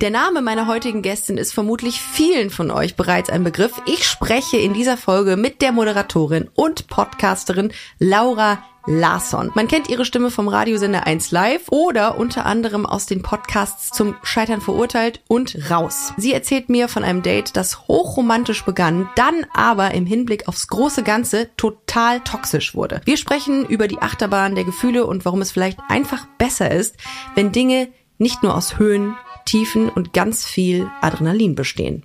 Der Name meiner heutigen Gästin ist vermutlich vielen von euch bereits ein Begriff. Ich spreche in dieser Folge mit der Moderatorin und Podcasterin Laura Larsson. Man kennt ihre Stimme vom Radiosender 1 Live oder unter anderem aus den Podcasts zum Scheitern verurteilt und raus. Sie erzählt mir von einem Date, das hochromantisch begann, dann aber im Hinblick aufs große Ganze total toxisch wurde. Wir sprechen über die Achterbahn der Gefühle und warum es vielleicht einfach besser ist, wenn Dinge nicht nur aus Höhen, Tiefen und ganz viel Adrenalin bestehen.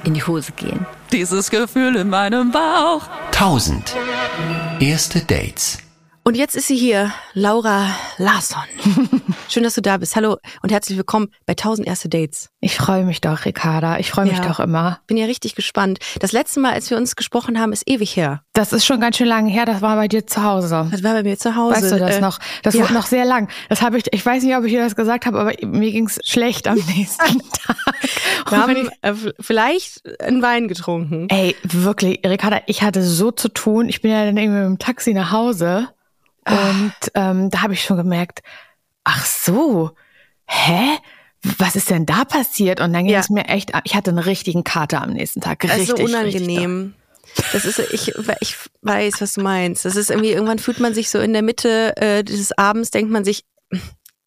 in die Hose gehen. Dieses Gefühl in meinem Bauch. 1000. Erste Dates. Und jetzt ist sie hier, Laura Larsson. Schön, dass du da bist. Hallo und herzlich willkommen bei 1000 erste Dates. Ich freue mich doch, Ricarda. Ich freue mich Ja. doch immer. Bin ja richtig gespannt. Das letzte Mal, als wir uns gesprochen haben, ist ewig her. Das ist schon ganz schön lange her. Das war bei dir zu Hause. Das war bei mir zu Hause. Weißt du das Äh, noch? Das ja. wurde noch sehr lang. Das habe ich, ich weiß nicht, ob ich dir das gesagt habe, aber mir ging's schlecht am nächsten Tag. Wir haben äh, vielleicht einen Wein getrunken. Ey, wirklich, Ricarda, ich hatte so zu tun. Ich bin ja dann irgendwie mit dem Taxi nach Hause und ähm, da habe ich schon gemerkt, ach so, hä? Was ist denn da passiert? Und dann ging Ja. es mir echt, ich hatte einen richtigen Kater am nächsten Tag. Das Richtig, ist so richtig unangenehm. Das ist, ich, ich weiß, was du meinst. Das ist irgendwie, irgendwann fühlt man sich so in der Mitte äh, des Abends, denkt man sich,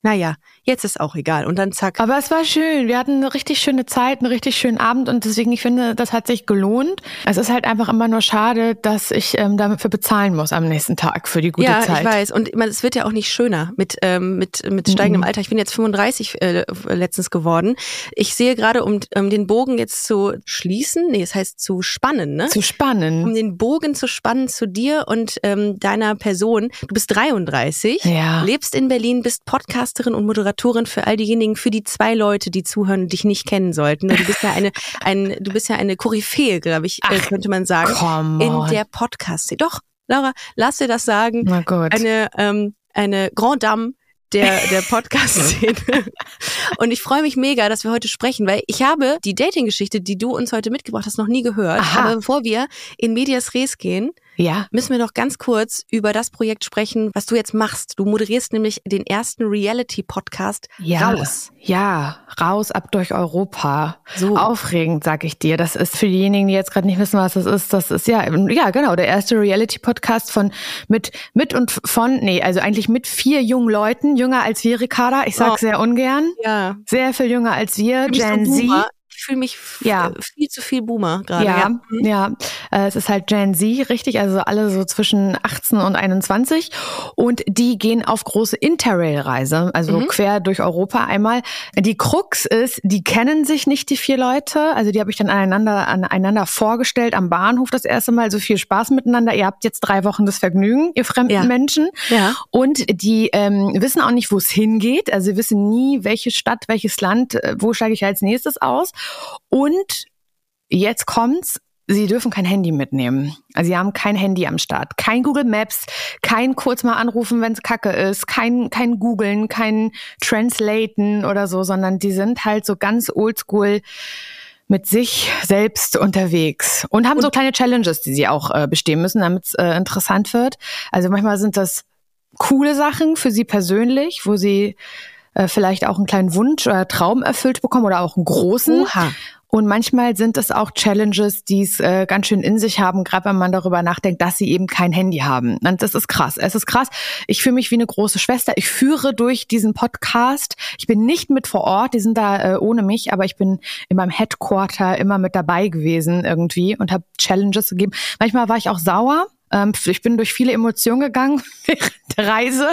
naja, jetzt ist auch egal. Und dann zack. Aber es war schön. Wir hatten eine richtig schöne Zeit, einen richtig schönen Abend und deswegen, ich finde, das hat sich gelohnt. Es ist halt einfach immer nur schade, dass ich ähm, dafür bezahlen muss am nächsten Tag für die gute ja, Zeit. ich weiß. Und es wird ja auch nicht schöner mit, ähm, mit, mit steigendem Mhm. Alter. Ich bin jetzt 35 äh, letztens geworden. Ich sehe gerade, um, um den Bogen jetzt zu schließen, nee, es heißt zu spannen, ne? Zu spannen. um den Bogen zu spannen zu dir und ähm, deiner Person. Du bist 33, Ja. lebst in Berlin, bist Podcasterin und Moderatorin für all diejenigen, für die zwei Leute, die zuhören und dich nicht kennen sollten. Du bist ja eine, ein, du bist ja eine Koryphäe, glaube ich, äh, Ach, könnte man sagen, in der Podcast. Doch, Laura, lass dir das sagen. Na gut. Eine, ähm, eine Grand Dame der, der Podcast-Szene. Und ich freue mich mega, dass wir heute sprechen, weil ich habe die Dating-Geschichte, die du uns heute mitgebracht hast, noch nie gehört. Aha. Aber bevor wir in Medias Res gehen, ja. müssen wir noch ganz kurz über das Projekt sprechen, was du jetzt machst. Du moderierst nämlich den ersten Reality-Podcast Ja. raus. Ja, raus ab durch Europa. So. Aufregend, sag ich dir. Das ist für diejenigen, die jetzt gerade nicht wissen, was das ist. Das ist ja, ja genau, der erste Reality-Podcast von mit mit und von, nee, also eigentlich mit vier jungen Leuten, jünger als wir, Ricarda. Ich sag Oh. sehr ungern, Ja. sehr viel jünger als wir, Gen so Z. Ich fühle mich Ja. äh, viel zu viel Boomer gerade. Ja, ja. Äh, Es ist halt Gen Z, richtig, also alle so zwischen 18 und 21. Und die gehen auf große Interrail-Reise, also Mhm. quer durch Europa einmal. Die Krux ist, die kennen sich nicht, die vier Leute. Also die habe ich dann aneinander, aneinander vorgestellt am Bahnhof das erste Mal. So viel Spaß miteinander. Ihr habt jetzt drei Wochen das Vergnügen, ihr fremden Ja. Menschen. Ja. Und die ähm, wissen auch nicht, wo es hingeht. Also sie wissen nie, welche Stadt, welches Land, äh, wo steige ich als nächstes aus. Und jetzt kommt's. Sie dürfen kein Handy mitnehmen. Also sie haben kein Handy am Start. Kein Google Maps, kein kurz mal anrufen, wenn's kacke ist, kein, kein Googlen, kein Translaten oder so, sondern die sind halt so ganz oldschool mit sich selbst unterwegs und haben so kleine Challenges, die sie auch äh, bestehen müssen, damit es äh, interessant wird. Also manchmal sind das coole Sachen für sie persönlich, wo sie äh, vielleicht auch einen kleinen Wunsch oder Traum erfüllt bekommen oder auch einen großen. Oha. Und manchmal sind es auch Challenges, die es äh, ganz schön in sich haben, gerade wenn man darüber nachdenkt, dass sie eben kein Handy haben. Und das ist krass. Es ist krass. Ich fühle mich wie eine große Schwester. Ich führe durch diesen Podcast. Ich bin nicht mit vor Ort, die sind da äh, ohne mich, aber ich bin in meinem Headquarter immer mit dabei gewesen irgendwie und habe Challenges gegeben. Manchmal war ich auch sauer, ich bin durch viele Emotionen gegangen während der Reise,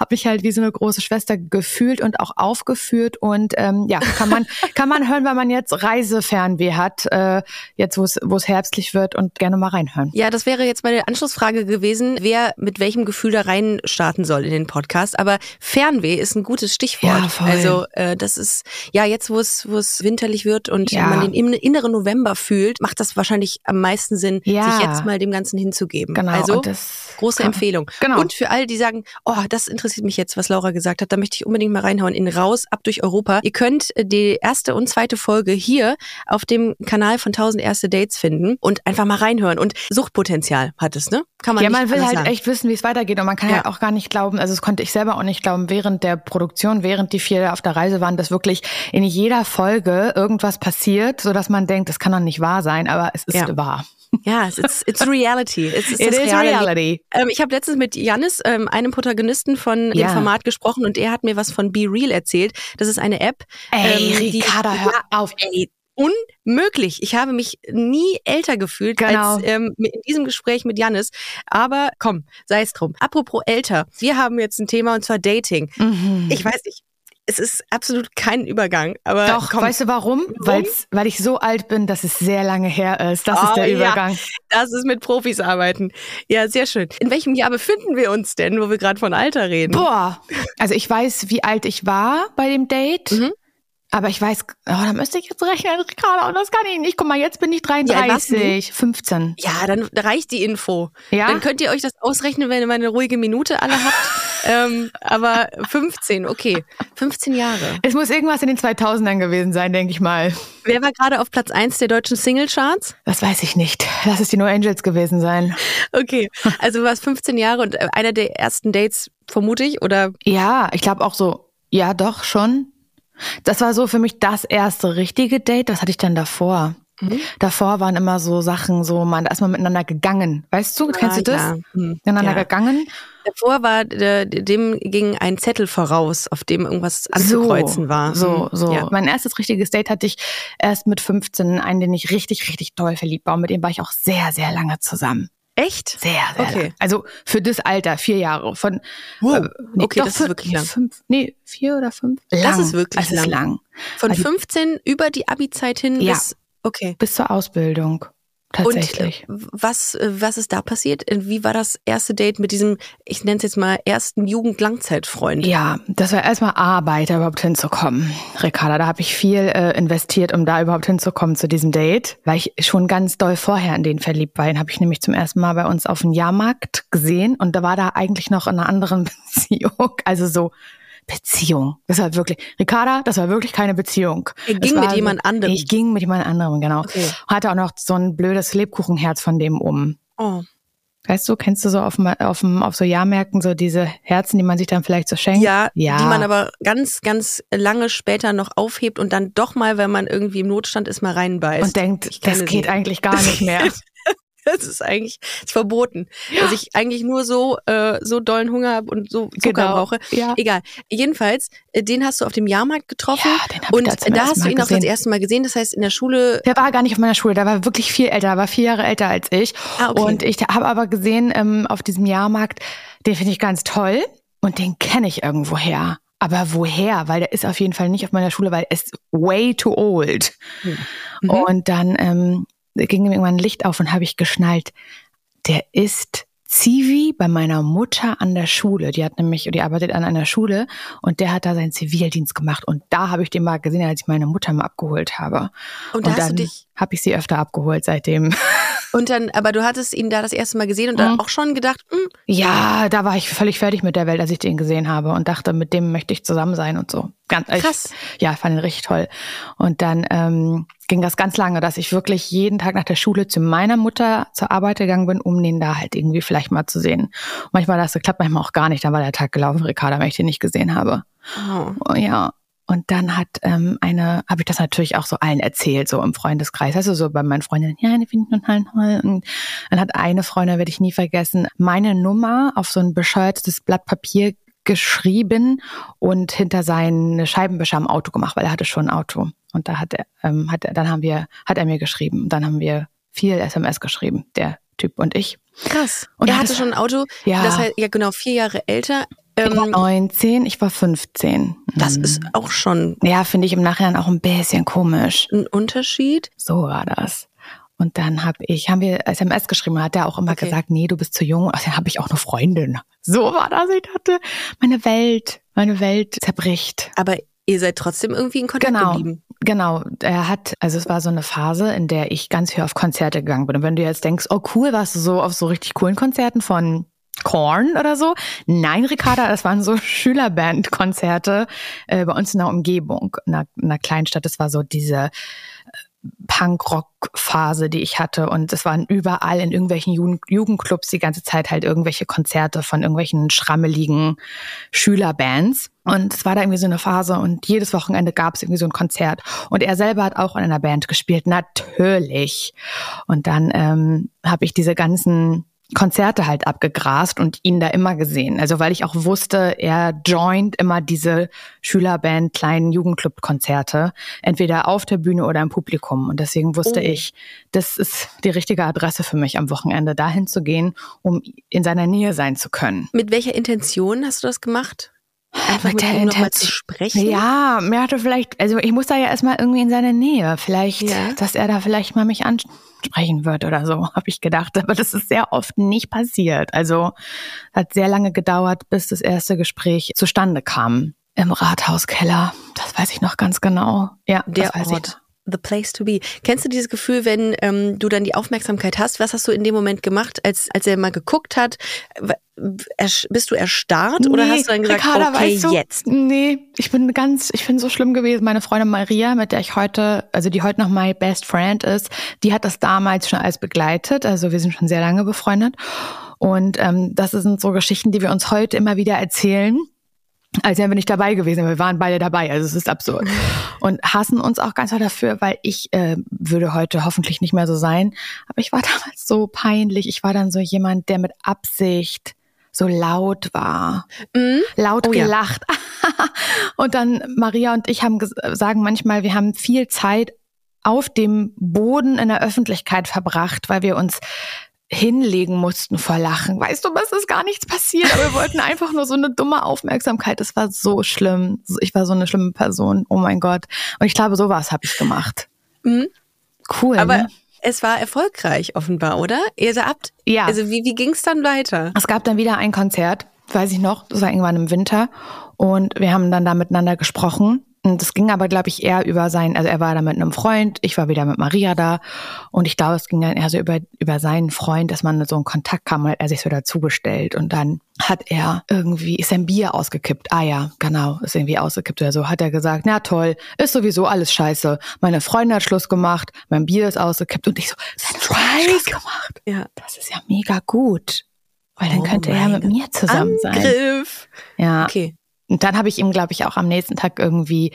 habe mich halt wie so eine große Schwester gefühlt und auch aufgeführt und ähm, ja, kann man kann man hören, wenn man jetzt Reisefernweh hat, äh, jetzt wo es wo es herbstlich wird und gerne mal reinhören. Ja, das wäre jetzt meine Anschlussfrage gewesen, wer mit welchem Gefühl da rein starten soll in den Podcast. Aber Fernweh ist ein gutes Stichwort. Ja, voll. Also äh, das ist ja jetzt, wo es wo es winterlich wird und Ja. man den inneren November fühlt, macht das wahrscheinlich am meisten Sinn, Ja. sich jetzt mal dem Ganzen hinzugeben. Genau, Also und das große kann- Empfehlung. Genau. Und für all die sagen, oh, das interessiert mich jetzt, was Laura gesagt hat, da möchte ich unbedingt mal reinhauen in Raus ab durch Europa. Ihr könnt äh, die erste und zweite Folge hier auf dem Kanal von 1000 erste Dates finden und einfach mal reinhören. Und Suchtpotenzial hat es, ne? Kann man ja, man will halt sagen. echt wissen, wie es weitergeht. Und man kann Ja. ja. auch gar nicht glauben, also das konnte ich selber auch nicht glauben, während der Produktion, während die vier auf der Reise waren, dass wirklich in jeder Folge irgendwas passiert, so dass man denkt, das kann doch nicht wahr sein, aber es ist Ja. wahr. Ja, es ist it's reality. Es ist It is reality. Ähm, ich habe letztens mit Janis, ähm, einem Protagonisten von dem Ja. Format gesprochen und er hat mir was von Be Real erzählt. Das ist eine App. Ey, ähm, die- Ricarda, hör auf. Ey, unmöglich. Ich habe mich nie älter gefühlt Genau. als ähm, in diesem Gespräch mit Janis. Aber komm, sei es drum. Apropos älter. Wir haben jetzt ein Thema und zwar Dating. Mhm. Ich weiß nicht. Es ist absolut kein Übergang, aber Doch, komm, weißt du warum? Weil's, weil ich so alt bin, dass es sehr lange her ist. Das Oh, ist der ja. Übergang. das ist mit Profis arbeiten. Ja, sehr schön. In welchem Jahr befinden wir uns denn, wo wir gerade von Alter reden? Boah. Also ich weiß, wie alt ich war bei dem Date. Mhm. Aber ich weiß, oh, da müsste ich jetzt rechnen, Ricarda, und das kann ich nicht. Guck mal, jetzt bin ich alt warst du? 33, 15. Ja, dann reicht die Info. Ja? Dann könnt ihr euch das ausrechnen, wenn ihr mal eine ruhige Minute alle habt. ähm, aber 15, okay. 15 Jahre. Es muss irgendwas in den 2000ern gewesen sein, denke ich mal. Wer war gerade auf Platz 1 der deutschen Singlecharts? Das weiß ich nicht. Lass es die No Angels gewesen sein. Okay, also du warst 15 Jahre und äh, einer der ersten Dates, vermute ich, oder? Ja, ich glaube auch so, ja doch, schon. Das war so für mich das erste richtige Date. Was hatte ich dann davor? Mhm. Davor waren immer so Sachen, so man, da ist man miteinander gegangen. Weißt du, kennst Ah, du das? ja. Hm. Miteinander Ja. gegangen. Davor war, äh, dem ging ein Zettel voraus, auf dem irgendwas anzukreuzen so, war. So, Hm. so. Ja. Mein erstes richtiges Date hatte ich erst mit 15, einen, den ich richtig, richtig toll verliebt war. Und mit dem war ich auch sehr, sehr lange zusammen. Echt? Sehr, sehr Okay. lange. Also für das Alter, vier Jahre. Von Wow. äh, nee, Okay, doch, das ist wirklich lang. Fünf, nee, vier oder fünf. Das Lang. ist wirklich Es ist lang. lang. Von Also- 15 über die Abi-Zeit hin Ja. bis, okay. Bis zur Ausbildung. Tatsächlich. Und äh, was, äh, was ist da passiert? Äh, Wie war das erste Date mit diesem, ich nenne es jetzt mal, ersten Jugend-Langzeitfreund? Ja, das war erstmal Arbeit, da überhaupt hinzukommen. Ricarda, da habe ich viel äh, investiert, um da überhaupt hinzukommen zu diesem Date, weil ich schon ganz doll vorher in den verliebt war. Den habe ich nämlich zum ersten Mal bei uns auf dem Jahrmarkt gesehen und da war da eigentlich noch in einer anderen Beziehung. Also so Beziehung. Das war wirklich, Ricarda, das war wirklich keine Beziehung. Er ging war mit jemand anderem. Ich ging mit jemand anderem, genau. Okay. Hatte auch noch so ein blödes Lebkuchenherz von dem um. Oh. Weißt du, kennst du so auf, auf, auf so Jahrmärkten so diese Herzen, die man sich dann vielleicht so schenkt? Ja, ja. die man aber ganz, ganz lange später noch aufhebt und dann doch mal, wenn man irgendwie im Notstand ist, mal reinbeißt. und denkt, das geht sie. eigentlich gar nicht mehr. Das ist eigentlich ist verboten, dass ich eigentlich nur so äh, so dollen Hunger habe und so Zucker Genau, brauche. ja. Egal. Jedenfalls, äh, den hast du auf dem Jahrmarkt getroffen Ja, den hab ich und da zum da ersten hast du ihn auch das gesehen. erste Mal gesehen. Das heißt, in der Schule Der war gar nicht auf meiner Schule, der war wirklich viel älter, der war vier Jahre älter als ich. Ah, okay. Und ich habe aber gesehen, ähm, auf diesem Jahrmarkt, den finde ich ganz toll und den kenne ich irgendwoher. Aber woher? Weil der ist auf jeden Fall nicht auf meiner Schule, weil er ist way too old. Mhm. Und dann ähm, ging mir irgendwann ein Licht auf und habe ich geschnallt, der ist Zivi bei meiner Mutter an der Schule. Die hat nämlich, die arbeitet an einer Schule und der hat da seinen Zivildienst gemacht. Und da habe ich den mal gesehen, als ich meine Mutter mal abgeholt habe. Und da du dann habe ich sie öfter abgeholt seitdem. Und dann, aber du hattest ihn da das erste Mal gesehen und dann Mhm. auch schon gedacht, hm, Ja, da war ich völlig fertig mit der Welt, als ich den gesehen habe und dachte, mit dem möchte ich zusammen sein und so. Ganz Krass. Ich, ja, fand ihn richtig toll. Und dann ähm, ging das ganz lange, dass ich wirklich jeden Tag nach der Schule zu meiner Mutter zur Arbeit gegangen bin, um den da halt irgendwie vielleicht mal zu sehen. Manchmal hat das geklappt, manchmal auch gar nicht. Dann war der Tag gelaufen, Ricarda, wenn ich den nicht gesehen habe. Oh, ja. Und dann hat ähm, eine, habe ich das natürlich auch so allen erzählt, so im Freundeskreis. Also so bei meinen Freundinnen, ja, die finde ich total toll. Und dann hat eine Freundin, werde ich nie vergessen, meine Nummer auf so ein bescheuertes Blatt Papier geschrieben und hinter seinen Scheibenwischer am Auto gemacht, weil er hatte schon ein Auto. Und da hat er, ähm, hat er, dann haben wir, hat er mir geschrieben. Und dann haben wir viel SMS geschrieben, der Typ und ich. Krass. Und er hatte hat- schon ein Auto, Ja. das heißt, ja genau, vier Jahre älter. Er war Ähm, 19, ich war 15. das Mhm. ist auch schon Ja, finde ich im Nachhinein auch ein bisschen komisch. ein Unterschied. So war das. Und dann habe ich, haben wir SMS geschrieben, hat er auch immer Okay. gesagt, nee, du bist zu jung. Dann habe ich auch eine Freundin. So war das. Ich dachte, meine Welt, meine Welt zerbricht. Aber ihr seid trotzdem irgendwie in Kontakt Genau. geblieben. Genau, er hat, also es war so eine Phase, in der ich ganz viel auf Konzerte gegangen bin. Und wenn du jetzt denkst, oh cool, warst du so auf so richtig coolen Konzerten von Korn oder so? Nein, Ricarda, das waren so Schülerbandkonzerte äh, bei uns in der Umgebung, in einer, in einer Kleinstadt. Das war so diese äh, Punk-Rock-Phase, die ich hatte. Und es waren überall in irgendwelchen Jugend Jugendclubs die ganze Zeit halt irgendwelche Konzerte von irgendwelchen schrammeligen Schülerbands. Und es war da irgendwie so eine Phase und jedes Wochenende gab es irgendwie so ein Konzert. Und er selber hat auch in einer Band gespielt, natürlich. Und dann ähm, habe ich diese ganzen Konzerte halt abgegrast und ihn da immer gesehen. Also weil ich auch wusste, er joint immer diese Schülerband kleinen Jugendclub-Konzerte, entweder auf der Bühne oder im Publikum. Und deswegen wusste Oh. ich, das ist die richtige Adresse für mich am Wochenende, dahin zu gehen, um in seiner Nähe sein zu können. Mit welcher Intention hast du das gemacht? Einfach mit, Mit der nochmal zu Intention- sprechen? Ja, mir hatte vielleicht, also ich muss da ja erstmal irgendwie in seine Nähe. Vielleicht, Ja. dass er da vielleicht mal mich ansprechen wird oder so, habe ich gedacht. Aber das ist sehr oft nicht passiert. Also hat sehr lange gedauert, bis das erste Gespräch zustande kam. Im Rathauskeller. Das weiß ich noch ganz genau. Ja, Der das weiß Ort. ich. The place to be. Kennst du dieses Gefühl, wenn ähm, du dann die Aufmerksamkeit hast? Was hast du in dem Moment gemacht, als, als er mal geguckt hat? Bist du erstarrt oder hast du dann gesagt, Ricarda, okay, weißt du, jetzt? Nee, ich bin ganz, ich bin so schlimm gewesen. Meine Freundin Maria, mit der ich heute, also die heute noch my best friend ist, die hat das damals schon alles begleitet. Also wir sind schon sehr lange befreundet. Und ähm, das sind so Geschichten, die wir uns heute immer wieder erzählen. Als wären wir nicht dabei gewesen, wir waren beide dabei, also es ist absurd. Und hassen uns auch ganz doll dafür, weil ich äh, würde heute hoffentlich nicht mehr so sein. Aber ich war damals so peinlich. Ich war dann so jemand, der mit Absicht so laut war Mhm. laut Oh ja. gelacht. und dann Maria und ich haben sagen manchmal, wir haben viel Zeit auf dem Boden in der Öffentlichkeit verbracht, weil wir uns hinlegen mussten vor Lachen. Weißt du, es ist gar nichts passiert, aber wir wollten einfach nur so eine dumme Aufmerksamkeit. Es war so schlimm. Ich war so eine schlimme Person. Oh mein Gott. Und ich glaube, sowas habe ich gemacht. Mhm. Cool. Aber ne? es war erfolgreich offenbar, oder? Ihr habt, Ja. also wie, wie ging es dann weiter? Es gab dann wieder ein Konzert, weiß ich noch, das war irgendwann im Winter. Und wir haben dann da miteinander gesprochen. Und das ging aber, glaube ich, eher über sein, also er war da mit einem Freund, ich war wieder mit Maria da. Und ich glaube, es ging dann eher so über, über seinen Freund, dass man so in Kontakt kam, hat er sich so dazugestellt. Und dann hat er irgendwie, ist sein Bier ausgekippt. Ah ja, genau, ist irgendwie ausgekippt oder so. Hat er gesagt, na toll, ist sowieso alles scheiße. Meine Freundin hat Schluss gemacht, mein Bier ist ausgekippt. Und ich so, seine Freundin hat Schluss gemacht. Ja. Das ist ja mega gut. Weil dann Oh könnte er mit mir zusammen sein. Angriff. Ja. Okay. Und dann habe ich ihm, glaube ich, auch am nächsten Tag irgendwie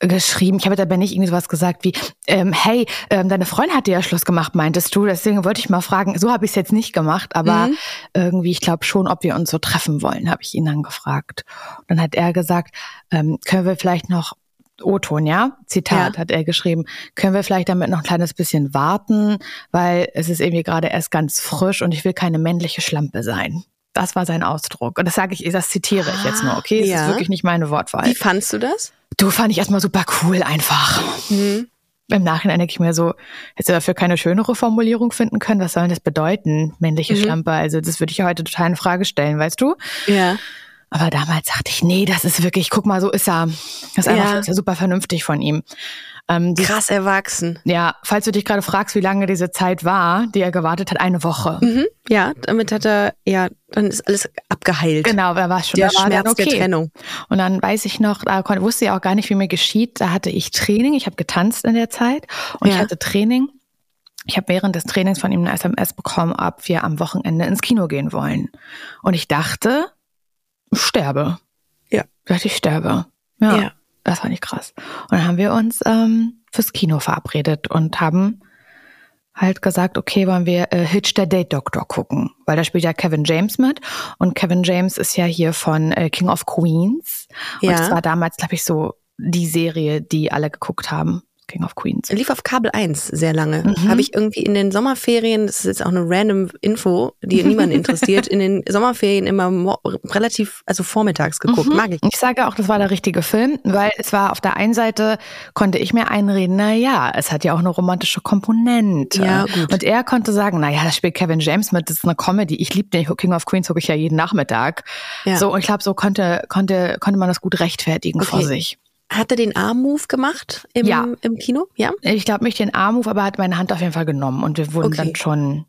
geschrieben. Ich habe dabei nicht irgendwie sowas gesagt wie, ähm, hey, ähm, deine Freundin hat dir ja Schluss gemacht, meintest du. Deswegen wollte ich mal fragen, so habe ich es jetzt nicht gemacht, aber Mhm. irgendwie, ich glaube schon, ob wir uns so treffen wollen, habe ich ihn dann gefragt. Und dann hat er gesagt, ähm, können wir vielleicht noch O-Ton, ja? Zitat Ja. hat er geschrieben. Können wir vielleicht damit noch ein kleines bisschen warten, weil es ist irgendwie gerade erst ganz frisch und ich will keine männliche Schlampe sein. Das war sein Ausdruck. Und das sage ich, das zitiere ich jetzt nur, okay? Das Ja. ist wirklich nicht meine Wortwahl. Wie fandst du das? Du fand ich erstmal super cool einfach. Mhm. Im Nachhinein denke ich mir so, hättest du dafür keine schönere Formulierung finden können? Was soll denn das bedeuten, männliche Mhm. Schlampe? Also das würde ich ja heute total in Frage stellen, weißt du? Ja. Aber damals dachte ich, nee, das ist wirklich, guck mal, so ist er. Das ist einfach Ja. das ist ja super vernünftig von ihm. Ähm, die, Krass erwachsen. ja, falls du dich gerade fragst, wie lange diese Zeit war, die er gewartet hat, eine Woche. Mhm. Ja, damit hat er, ja, dann ist alles abgeheilt. Genau, da war schon, Der war Schmerz okay. der Trennung. Und dann weiß ich noch, da wusste ich auch gar nicht, wie mir geschieht. Da hatte ich Training, ich habe getanzt in der Zeit und ich Ja. hatte Training. Ich habe während des Trainings von ihm eine SMS bekommen, ob wir am Wochenende ins Kino gehen wollen. Und ich dachte, ich sterbe. Ja. Ich dachte, ich sterbe. Ja, Ja. Das war nicht krass. Und dann haben wir uns ähm, fürs Kino verabredet und haben halt gesagt, okay, wollen wir äh, Hitch der Date Doctor gucken, weil da spielt ja Kevin James mit und Kevin James ist ja hier von äh, King of Queens und Ja. das war damals, glaube ich, so die Serie, die alle geguckt haben. King of Queens. Lief auf Kabel 1 sehr lange. Mhm. Habe ich irgendwie in den Sommerferien, das ist jetzt auch eine random Info, die niemanden interessiert, in den Sommerferien immer relativ, also vormittags geguckt. Mhm. Mag ich. Ich sage auch, das war der richtige Film, weil es war auf der einen Seite, konnte ich mir einreden, na ja, es hat ja auch eine romantische Komponente. Ja, gut. Und er konnte sagen, na ja, das spielt Kevin James mit, das ist eine Comedy. Ich liebe den King of Queens, gucke ich ja jeden Nachmittag. Ja. So, und ich glaube, so konnte, konnte, konnte man das gut rechtfertigen vor Okay. sich. Hat er den Arm-Move gemacht im, Ja. im Kino? Ja. Ich glaube nicht den Arm-Move, aber er hat meine Hand auf jeden Fall genommen und wir wurden Okay. dann schon,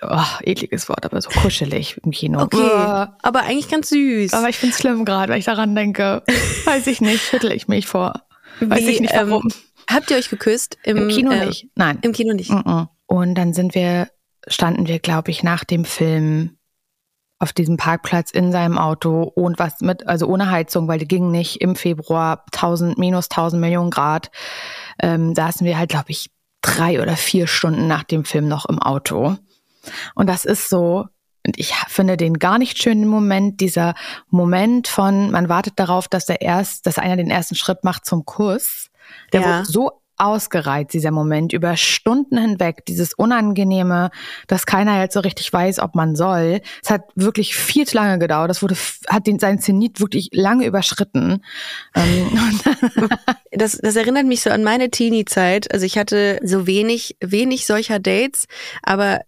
oh, ekliges Wort, aber so kuschelig im Kino. Okay. Aber eigentlich ganz süß. Aber ich find's schlimm gerade, weil ich daran denke. Weiß ich nicht, schüttel ich mich vor. Weiß Wie, ich nicht ähm, warum. Habt ihr euch geküsst? Im, Im Kino äh, nicht. Nein. Im Kino nicht. Und dann sind wir, standen wir, glaube ich, nach dem Film auf diesem Parkplatz in seinem Auto und was mit, also ohne Heizung, weil die ging nicht im Februar 1000, minus 1000 Millionen Grad, ähm, saßen wir halt, glaube ich, drei oder vier Stunden nach dem Film noch im Auto. Und das ist so, und ich finde den gar nicht schönen Moment, dieser Moment von, man wartet darauf, dass der erst, dass einer den ersten Schritt macht zum Kuss. Der Ja. wurde so ausgereizt, dieser Moment, über Stunden hinweg, dieses Unangenehme, dass keiner jetzt so richtig weiß, ob man soll. Es hat wirklich viel zu lange gedauert. Das wurde, hat den, sein Zenit wirklich lange überschritten. Ähm, Das, das erinnert mich so an meine Teenie-Zeit. Also ich hatte so wenig, wenig solcher Dates, aber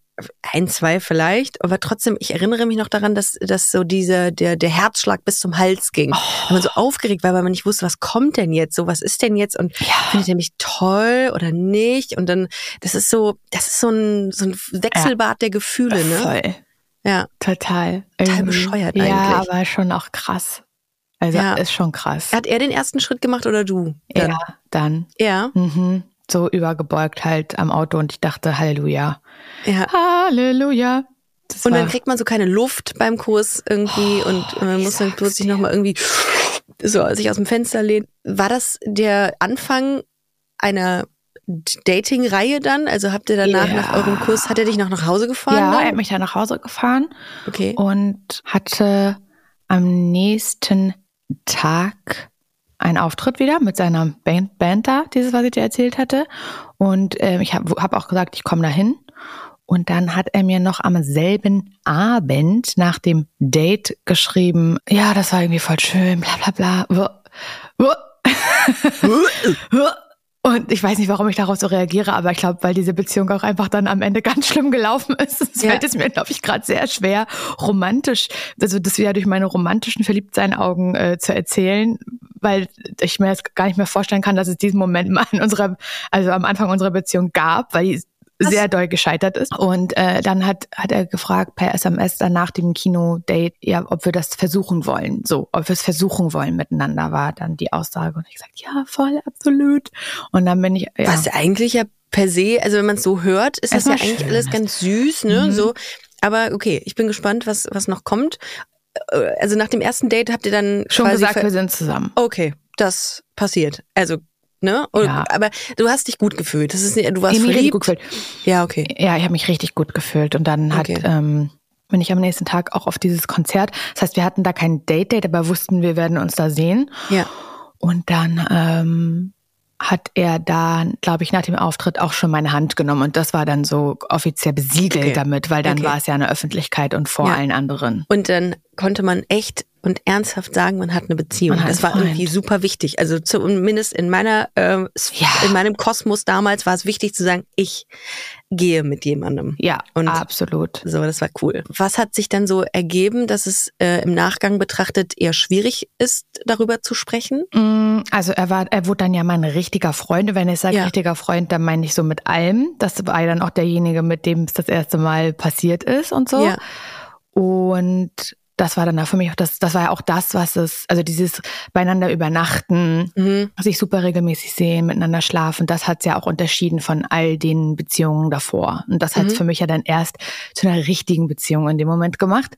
ein, zwei vielleicht, aber trotzdem, ich erinnere mich noch daran, dass, dass so dieser, der, der Herzschlag bis zum Hals ging. Weil man so aufgeregt war, weil man nicht wusste, was kommt denn jetzt, so, was ist denn jetzt und findet er mich toll oder nicht? Und dann, das ist so, das ist so ein, so ein Wechselbad der Gefühle, ne? Voll. Ja. Total. Total Irgendwie. bescheuert Ja, eigentlich. aber schon auch krass. Also Ja. ist schon krass. Hat er den ersten Schritt gemacht oder du? Dann? Ja, dann. Ja. Mhm. So übergebeugt halt am Auto und ich dachte, Halleluja. ja. Halleluja. Das Und dann kriegt man so keine Luft beim Kurs irgendwie und man muss dann plötzlich nochmal irgendwie so sich aus dem Fenster lehnen. War das der Anfang einer Dating-Reihe dann? Also habt ihr danach Ja. nach eurem Kurs, hat er dich noch nach Hause gefahren? ja, dann? er hat mich dann nach Hause gefahren okay. und hatte am nächsten Tag einen Auftritt wieder mit seiner Band, Band da, dieses, was ich dir erzählt hatte. Und ähm, ich habe hab auch gesagt, ich komme dahin. Und dann hat er mir noch am selben Abend nach dem Date geschrieben, ja, das war irgendwie voll schön, bla bla bla. Und ich weiß nicht, warum ich darauf so reagiere, aber ich glaube, weil diese Beziehung auch einfach dann am Ende ganz schlimm gelaufen ist, es Ja. fällt es mir, glaube ich, gerade sehr schwer, romantisch, also das wieder durch meine romantischen Verliebtsein-Augen äh, zu erzählen, weil ich mir jetzt gar nicht mehr vorstellen kann, dass es diesen Moment mal in unserer, also am Anfang unserer Beziehung gab, weil die sehr doll gescheitert ist. Und äh, dann hat, hat er gefragt per SMS dann nach dem Kino-Date, ja, ob wir das versuchen wollen. So, ob wir es versuchen wollen miteinander, war dann die Aussage. Und ich gesagt, ja, voll, absolut. Und dann bin ich, ja. Was eigentlich ja per se, also wenn man es so hört, ist das ja Erstmal eigentlich schön alles ganz süß, ne? Mhm. So. Aber okay, ich bin gespannt, was, was noch kommt. Äh, Also nach dem ersten Date habt ihr dann schon gesagt, wir sind zusammen. Okay, das passiert. Also, ne? Und, Ja. Aber du hast dich gut gefühlt. Das ist, du warst Ich verliebt. richtig gut gefühlt. Ja, okay. Ja, ich habe mich richtig gut gefühlt. Und dann hat, Okay. ähm, bin ich am nächsten Tag auch auf dieses Konzert. Das heißt, wir hatten da kein Date-Date, aber wussten, wir werden uns da sehen. Ja. Und dann ähm, hat er da, glaube ich, nach dem Auftritt auch schon meine Hand genommen. Und das war dann so offiziell besiegelt Okay. damit, weil dann Okay. war es ja in der Öffentlichkeit und vor Ja. allen anderen. Und dann konnte man echt und ernsthaft sagen, man hat eine Beziehung. Hat das war Freund. irgendwie super wichtig. Also zumindest in meiner, äh, Ja. in meinem Kosmos damals war es wichtig zu sagen, ich gehe mit jemandem. Ja, Und- absolut. So, das war cool. Was hat sich dann so ergeben, dass es äh, im Nachgang betrachtet eher schwierig ist, darüber zu sprechen? Mm, Also er war, er wurde dann ja mein richtiger Freund. Und Wenn ich sage Ja. richtiger Freund, dann meine ich so mit allem. Das war ja dann auch derjenige, mit dem es das erste Mal passiert ist und so. Ja. Und das war dann auch für mich auch das, das war ja auch das, was es, also dieses beieinander übernachten, Mhm. sich super regelmäßig sehen, miteinander schlafen, das hat's ja auch unterschieden von all den Beziehungen davor. Und das hat's Mhm. für mich ja dann erst zu einer richtigen Beziehung in dem Moment gemacht,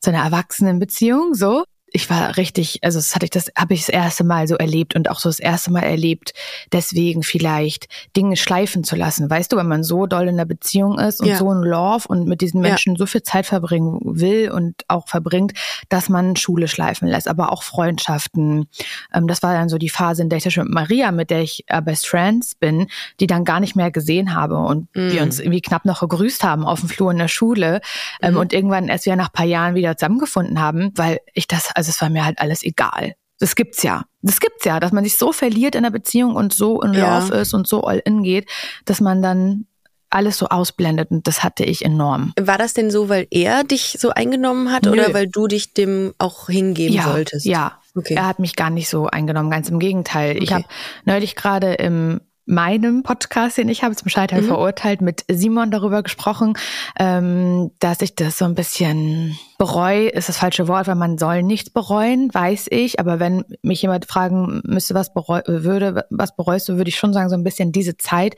zu einer erwachsenen Beziehung, so. Ich war richtig, also das hatte ich das, habe ich das erste Mal so erlebt und auch so das erste Mal erlebt, deswegen vielleicht Dinge schleifen zu lassen. Weißt du, wenn man so doll in einer Beziehung ist und Ja. so ein Love und mit diesen Ja. Menschen so viel Zeit verbringen will und auch verbringt, dass man Schule schleifen lässt, aber auch Freundschaften. Ähm, das war dann so die Phase, in der ich zum Beispiel mit Maria, mit der ich äh, Best Friends bin, die dann gar nicht mehr gesehen habe und Mhm. wir uns irgendwie knapp noch gegrüßt haben auf dem Flur in der Schule ähm, Mhm. und irgendwann erst wieder nach paar Jahren wieder zusammengefunden haben, weil ich das, also es war mir halt alles egal. Das gibt's ja. Das gibt's ja, dass man sich so verliert in der Beziehung und so in Ja. Love ist und so all in geht, dass man dann alles so ausblendet und das hatte ich enorm. War das denn so, weil er dich so eingenommen hat Nö. oder weil du dich dem auch hingeben ja, wolltest? Ja, Okay. er hat mich gar nicht so eingenommen, ganz im Gegenteil. Ich Okay. habe neulich gerade im meinem Podcast, den ich habe, zum Scheitern Mhm. verurteilt, mit Simon darüber gesprochen, ähm, dass ich das so ein bisschen bereue, ist das falsche Wort, weil man soll nichts bereuen, weiß ich. Aber wenn mich jemand fragen müsste, was bereu würde, was bereust du, würde ich schon sagen, so ein bisschen diese Zeit,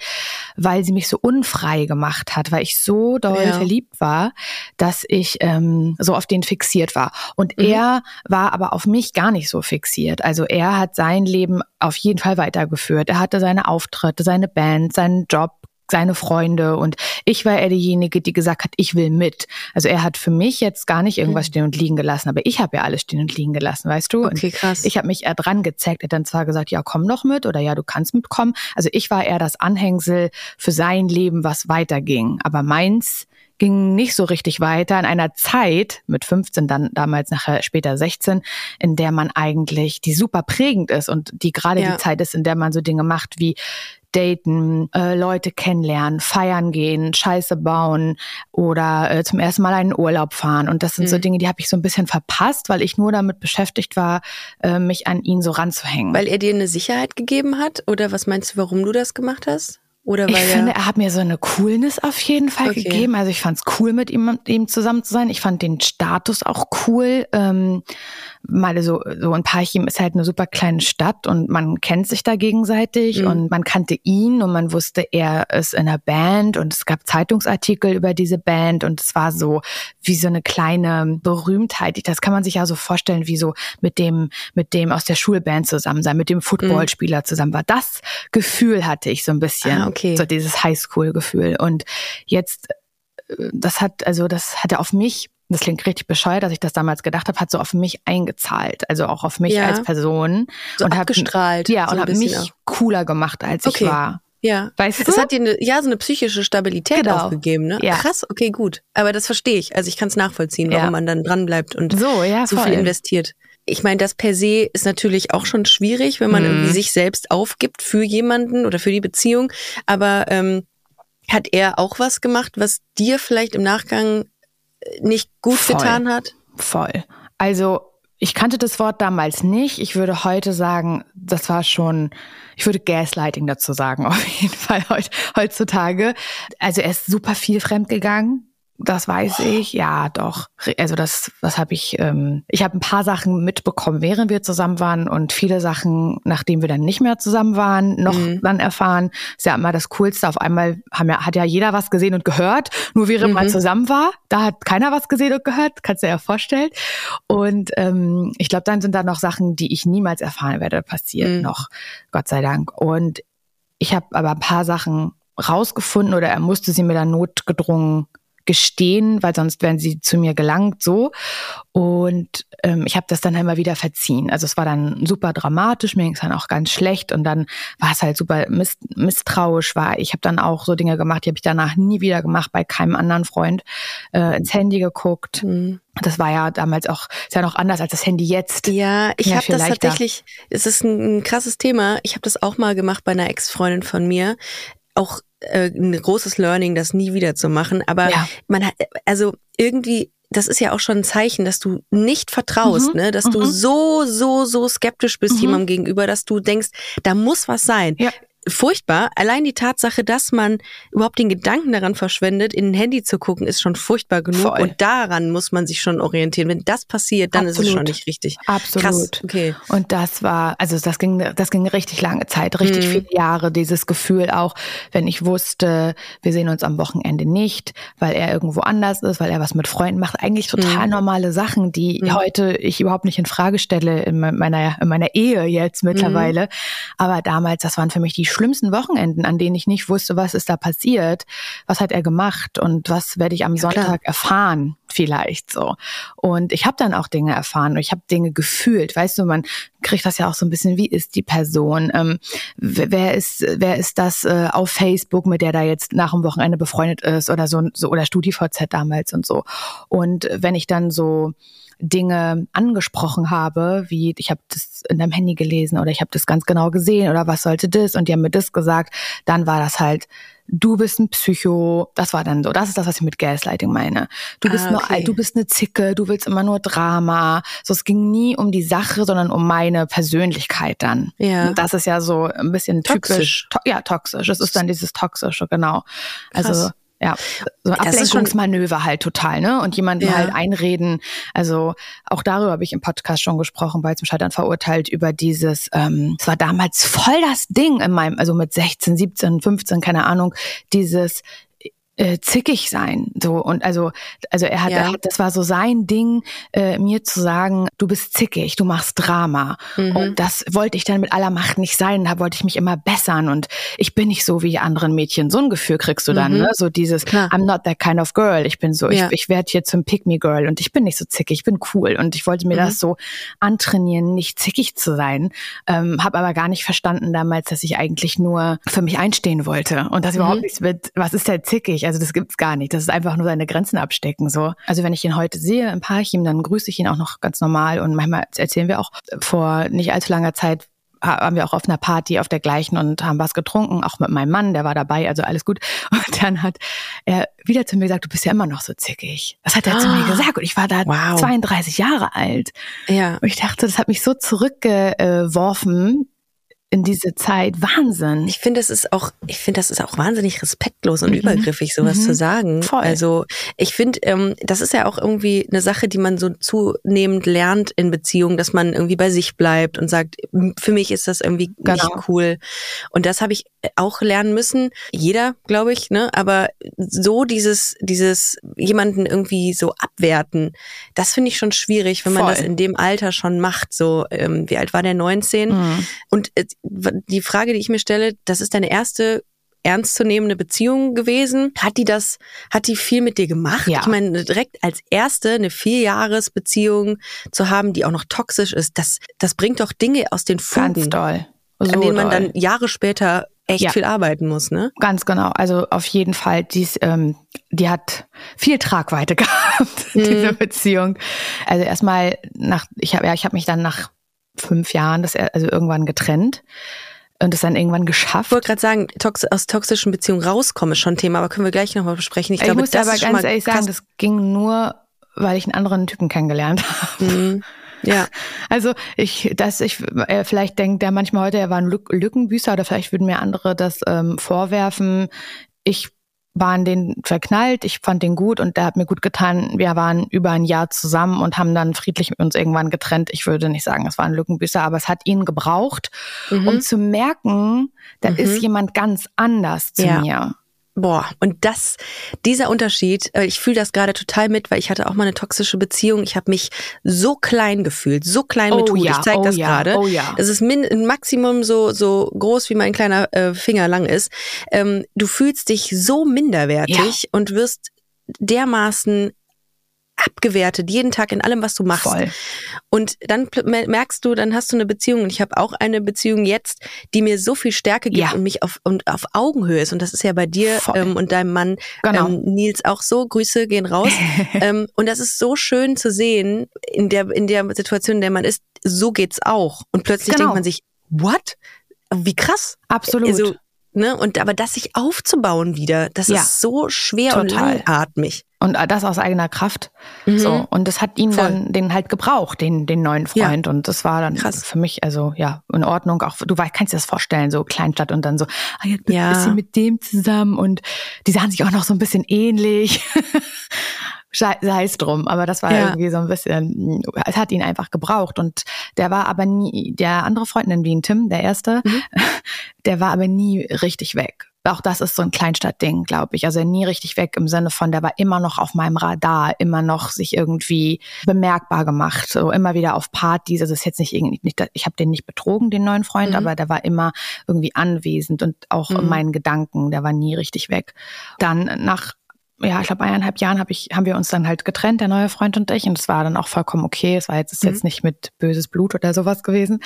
weil sie mich so unfrei gemacht hat, weil ich so doll Ja. verliebt war, dass ich ähm, so auf den fixiert war. Und Mhm. er war aber auf mich gar nicht so fixiert. Also er hat sein Leben auf jeden Fall weitergeführt. Er hatte seine Auftritte, seine Band, seinen Job, seine Freunde und ich war eher diejenige, die gesagt hat, ich will mit. Also er hat für mich jetzt gar nicht irgendwas stehen und liegen gelassen, aber ich habe ja alles stehen und liegen gelassen, weißt du? Und Okay, krass. ich habe mich eher dran gezeckt. Er hat dann zwar gesagt, ja, komm doch mit oder ja, du kannst mitkommen. Also ich war eher das Anhängsel für sein Leben, was weiterging. Aber meins ging nicht so richtig weiter in einer Zeit mit 15, dann damals nachher später 16, in der man eigentlich, die super prägend ist und die gerade Ja. die Zeit ist, in der man so Dinge macht wie daten, äh, Leute kennenlernen, feiern gehen, Scheiße bauen oder äh, zum ersten Mal einen Urlaub fahren. Und das sind so Mhm. Dinge, die habe ich so ein bisschen verpasst, weil ich nur damit beschäftigt war, äh, mich an ihn so ranzuhängen. Weil er dir eine Sicherheit gegeben hat? Oder was meinst du, warum du das gemacht hast? Oder weil ich finde, er hat mir so eine Coolness auf jeden Fall Okay. gegeben. Also ich fand es cool, mit ihm, mit ihm zusammen zu sein. Ich fand den Status auch cool. Ähm, mal so, so ein Parchim ist halt eine super kleine Stadt und man kennt sich da gegenseitig Mhm. und man kannte ihn und man wusste, er ist in einer Band und es gab Zeitungsartikel über diese Band und es war so wie so eine kleine Berühmtheit. Das kann man sich ja so vorstellen, wie so mit dem, mit dem aus der Schulband zusammen sein, mit dem Footballspieler zusammen war. Das Gefühl hatte ich so ein bisschen. Ah, okay. So dieses Highschool-Gefühl. Und jetzt, äh, das hat, also das hatte auf mich, das klingt richtig bescheuert, dass ich das damals gedacht habe, hat so auf mich eingezahlt. Also auch auf mich Ja. als Person. So und hat- abgestrahlt, Ja, so und hat mich auch. cooler gemacht, als Okay. ich war. ja. Weißt Das du? hat dir eine, ja, so eine psychische Stabilität Genau. auch gegeben, ne? Ja. Krass, okay, gut. Aber das verstehe ich. Also ich kann es nachvollziehen, warum Ja. man dann dran bleibt und so, ja, so viel investiert. Ich meine, das per se ist natürlich auch schon schwierig, wenn man Mhm. irgendwie sich selbst aufgibt für jemanden oder für die Beziehung. Aber ähm, hat er auch was gemacht, was dir vielleicht im Nachgang nicht gut Voll. getan hat? Voll. Also ich kannte das Wort damals nicht. Ich würde heute sagen, das war schon, ich würde Gaslighting dazu sagen, auf jeden Fall heut, heutzutage. Also er ist super viel fremdgegangen. Das weiß ich, ja, doch. Also das, was habe ich? Ähm, ich habe ein paar Sachen mitbekommen, während wir zusammen waren und viele Sachen, nachdem wir dann nicht mehr zusammen waren, noch Mhm. dann erfahren. Ist ja immer das Coolste. Auf einmal haben ja, hat ja jeder was gesehen und gehört. Nur während man Mhm. zusammen war, da hat keiner was gesehen und gehört. Kannst du dir ja vorstellen. Und ähm, ich glaube, dann sind da noch Sachen, die ich niemals erfahren werde, passiert Mhm. noch. Gott sei Dank. Und ich habe aber ein paar Sachen rausgefunden oder er musste sie mir dann notgedrungen gestehen, weil sonst wären sie zu mir gelangt so. Und ähm, ich habe das dann immer wieder verziehen. Also es war dann super dramatisch, mir ging es dann auch ganz schlecht und dann war es halt super miss misstrauisch. War ich habe dann auch so Dinge gemacht, die habe ich danach nie wieder gemacht bei keinem anderen Freund. Äh, ins Handy geguckt. Mhm. Das war ja damals auch ist ja noch anders als das Handy jetzt. Ja, ich Ja, habe das leichter. tatsächlich, es ist ein, ein krasses Thema. Ich habe das auch mal gemacht bei einer Ex-Freundin von mir. Auch äh, ein großes Learning, das nie wieder zu machen. Aber Ja. man hat, also irgendwie, das ist ja auch schon ein Zeichen, dass du nicht vertraust, Mhm, ne? Dass du mhm. so, so, so skeptisch bist Mhm. jemandem gegenüber, dass du denkst, da muss was sein. Ja. Furchtbar. Allein die Tatsache, dass man überhaupt den Gedanken daran verschwendet, in ein Handy zu gucken, ist schon furchtbar genug. Voll. Und daran muss man sich schon orientieren. Wenn das passiert, dann ist es Absolut. schon nicht richtig. Absolut. Krass. Okay. Und das war, also das ging, das ging richtig lange Zeit, richtig Mhm. viele Jahre, dieses Gefühl auch, wenn ich wusste, wir sehen uns am Wochenende nicht, weil er irgendwo anders ist, weil er was mit Freunden macht. Eigentlich total Mhm. normale Sachen, die heute ich überhaupt nicht in Frage stelle in me- meiner, in meiner Ehe jetzt mittlerweile. Mhm. Aber damals, das waren für mich die schlimmsten Wochenenden, an denen ich nicht wusste, was ist da passiert, was hat er gemacht und was werde ich am klar. Sonntag erfahren vielleicht so. Und ich habe dann auch Dinge erfahren und ich habe Dinge gefühlt. Weißt du, man kriegt das ja auch so ein bisschen, wie ist die Person? Ähm, wer wer ist, wer ist das äh, auf Facebook, mit der da jetzt nach dem Wochenende befreundet ist oder so, so oder StudiVZ damals und so. Und wenn ich dann so Dinge angesprochen habe, wie ich habe das in deinem Handy gelesen oder ich habe das ganz genau gesehen oder was sollte das und die haben mir das gesagt, dann war das halt du bist ein Psycho, das war dann so, das ist das, was ich mit Gaslighting meine. Du bist Ah, nur, okay. du bist eine Zicke, du willst immer nur Drama. So, es ging nie um die Sache, sondern um meine Persönlichkeit dann. Ja. Und das ist ja so ein bisschen Toxisch. typisch. To ja, toxisch. Es ist dann dieses Toxische, genau. Also, Krass. Ja, so ein Ablenkungsmanöver halt total, ne? Und jemanden Ja. halt einreden. Also auch darüber habe ich im Podcast schon gesprochen, bei zum Scheitern verurteilt über dieses, ähm, es war damals voll das Ding in meinem, also mit 16, 17, 15, keine Ahnung, dieses äh, zickig sein so und also also er hat, Ja. er hat das war so sein Ding äh, mir zu sagen du bist zickig du machst Drama Mhm. und das wollte ich dann mit aller Macht nicht sein da wollte ich mich immer bessern und ich bin nicht so wie die anderen Mädchen so ein Gefühl kriegst du dann Mhm. ne so dieses Klar. I'm not that kind of girl ich bin so Ja. ich, ich werde hier zum Pick me girl und ich bin nicht so zickig ich bin cool und ich wollte mir Mhm. das so antrainieren nicht zickig zu sein ähm, habe aber gar nicht verstanden damals dass ich eigentlich nur für mich einstehen wollte und das Mhm. überhaupt nichts mit was ist der zickig also das gibt's gar nicht das ist einfach nur seine Grenzen abstecken so also wenn ich ihn heute sehe im Parchim dann grüße ich ihn auch noch ganz normal und manchmal erzählen wir auch vor nicht allzu langer Zeit ha- waren wir auch auf einer Party auf der gleichen und haben was getrunken, auch mit meinem Mann, der war dabei, also alles gut. Und dann hat er wieder zu mir gesagt, du bist ja immer noch so zickig. Das hat er zu mir Ah. gesagt und ich war da Wow. 32 Jahre alt. Ja. Und ich dachte, das hat mich so zurückgeworfen in diese Zeit. Wahnsinn. Ich finde, es ist auch, ich finde, das ist auch wahnsinnig respektlos und übergriffig, sowas Mhm. zu sagen. Voll. Also ich finde, ähm, das ist ja auch irgendwie eine Sache, die man so zunehmend lernt in Beziehungen, dass man irgendwie bei sich bleibt und sagt, "M, für mich ist das irgendwie Genau. nicht cool. Und das habe ich auch lernen müssen. Jeder, glaube ich, ne? Aber so dieses, dieses jemanden irgendwie so abwerten, das finde ich schon schwierig, wenn man Voll. das in dem Alter schon macht. So, ähm, wie alt war der? 19? Mhm. Und äh, die Frage, die ich mir stelle, das ist deine erste ernstzunehmende Beziehung gewesen. Hat die das, hat die viel mit dir gemacht? Ja. Ich meine, direkt als erste eine Vierjahresbeziehung zu haben, die auch noch toxisch ist, das, das bringt doch Dinge aus den Fugen, Ganz doll. So an denen man doll. dann Jahre später echt Ja. viel arbeiten muss, ne? Ganz genau. Also auf jeden Fall, dies, ähm, die hat viel Tragweite gehabt, diese Beziehung. Also erstmal nach, ich habe ja, ich habe mich dann nach fünf Jahren, das also irgendwann getrennt und es dann irgendwann Ich geschafft. wollte gerade sagen, tox aus toxischen Beziehungen rauskommen ist schon ein Thema, aber können wir gleich nochmal besprechen. Ich, Ich, glaube, muss das aber ist ganz ehrlich sagen, das ging nur, weil ich einen anderen Typen kennengelernt habe. Mhm. Ja, Also ich, dass ich äh, vielleicht denkt der manchmal heute, er war ein Lück Lückenbüßer oder vielleicht würden mir andere das ähm, vorwerfen. Ich war in den verknallt, ich fand den gut und der hat mir gut getan. Wir waren über ein Jahr zusammen und haben dann friedlich mit uns irgendwann getrennt. Ich würde nicht sagen, es war ein Lückenbüßer, aber es hat ihn gebraucht, Mhm. um zu merken, da ist jemand ganz anders zu Ja. mir. Boah, und das, dieser Unterschied, äh, ich fühle das gerade total mit, weil ich hatte auch mal eine toxische Beziehung. Ich habe mich so klein gefühlt, so klein mit Oh Hut. ja, ich zeige oh das ja, gerade. oh ja. Es ist min ein Maximum so so groß wie mein kleiner äh, Finger lang ist. Ähm, du fühlst dich so minderwertig und wirst dermaßen abgewertet jeden Tag in allem, was du machst. Voll. Und dann merkst du, dann hast du eine Beziehung und ich habe auch eine Beziehung jetzt, die mir so viel Stärke gibt Ja. und mich auf und auf Augenhöhe ist und das ist ja bei dir ähm, und deinem Mann Genau. ähm, Nils auch so. Grüße gehen raus. ähm, und das ist so schön zu sehen in der in der Situation, in der man ist. So geht's auch und plötzlich Genau. denkt man sich, what? Wie krass. Absolut. Also ne, und aber das sich aufzubauen wieder, das Ja. ist so schwer und Total. langatmig. Und das aus eigener Kraft. So. Und das hat ihn Mhm. Voll. dann den halt gebraucht, den, den neuen Freund. Und das war dann Krass. für mich, also ja, in Ordnung. Auch du weißt, kannst dir das vorstellen, so Kleinstadt und dann so, ah, jetzt bist Ja. du mit dem zusammen und die sahen sich auch noch so ein bisschen ähnlich. Sei es drum, aber das war Ja. irgendwie so ein bisschen, es hat ihn einfach gebraucht und der war aber nie, der andere Freund in Wien, Tim, der erste, Mhm. der war aber nie richtig weg. Auch das ist so ein Kleinstadtding, glaube ich. Also nie richtig weg im Sinne von, der war immer noch auf meinem Radar, immer noch sich irgendwie bemerkbar gemacht, so immer wieder auf Partys. Also es ist jetzt nicht irgendwie, nicht, ich habe den nicht betrogen, den neuen Freund, Mhm. aber der war immer irgendwie anwesend und auch in Mhm. meinen Gedanken, der war nie richtig weg. Dann nach ja, ich glaube, eineinhalb Jahren hab ich, haben wir uns dann halt getrennt, der neue Freund und ich. Und es war dann auch vollkommen okay. Es war jetzt, ist jetzt nicht mit böses Blut oder sowas gewesen.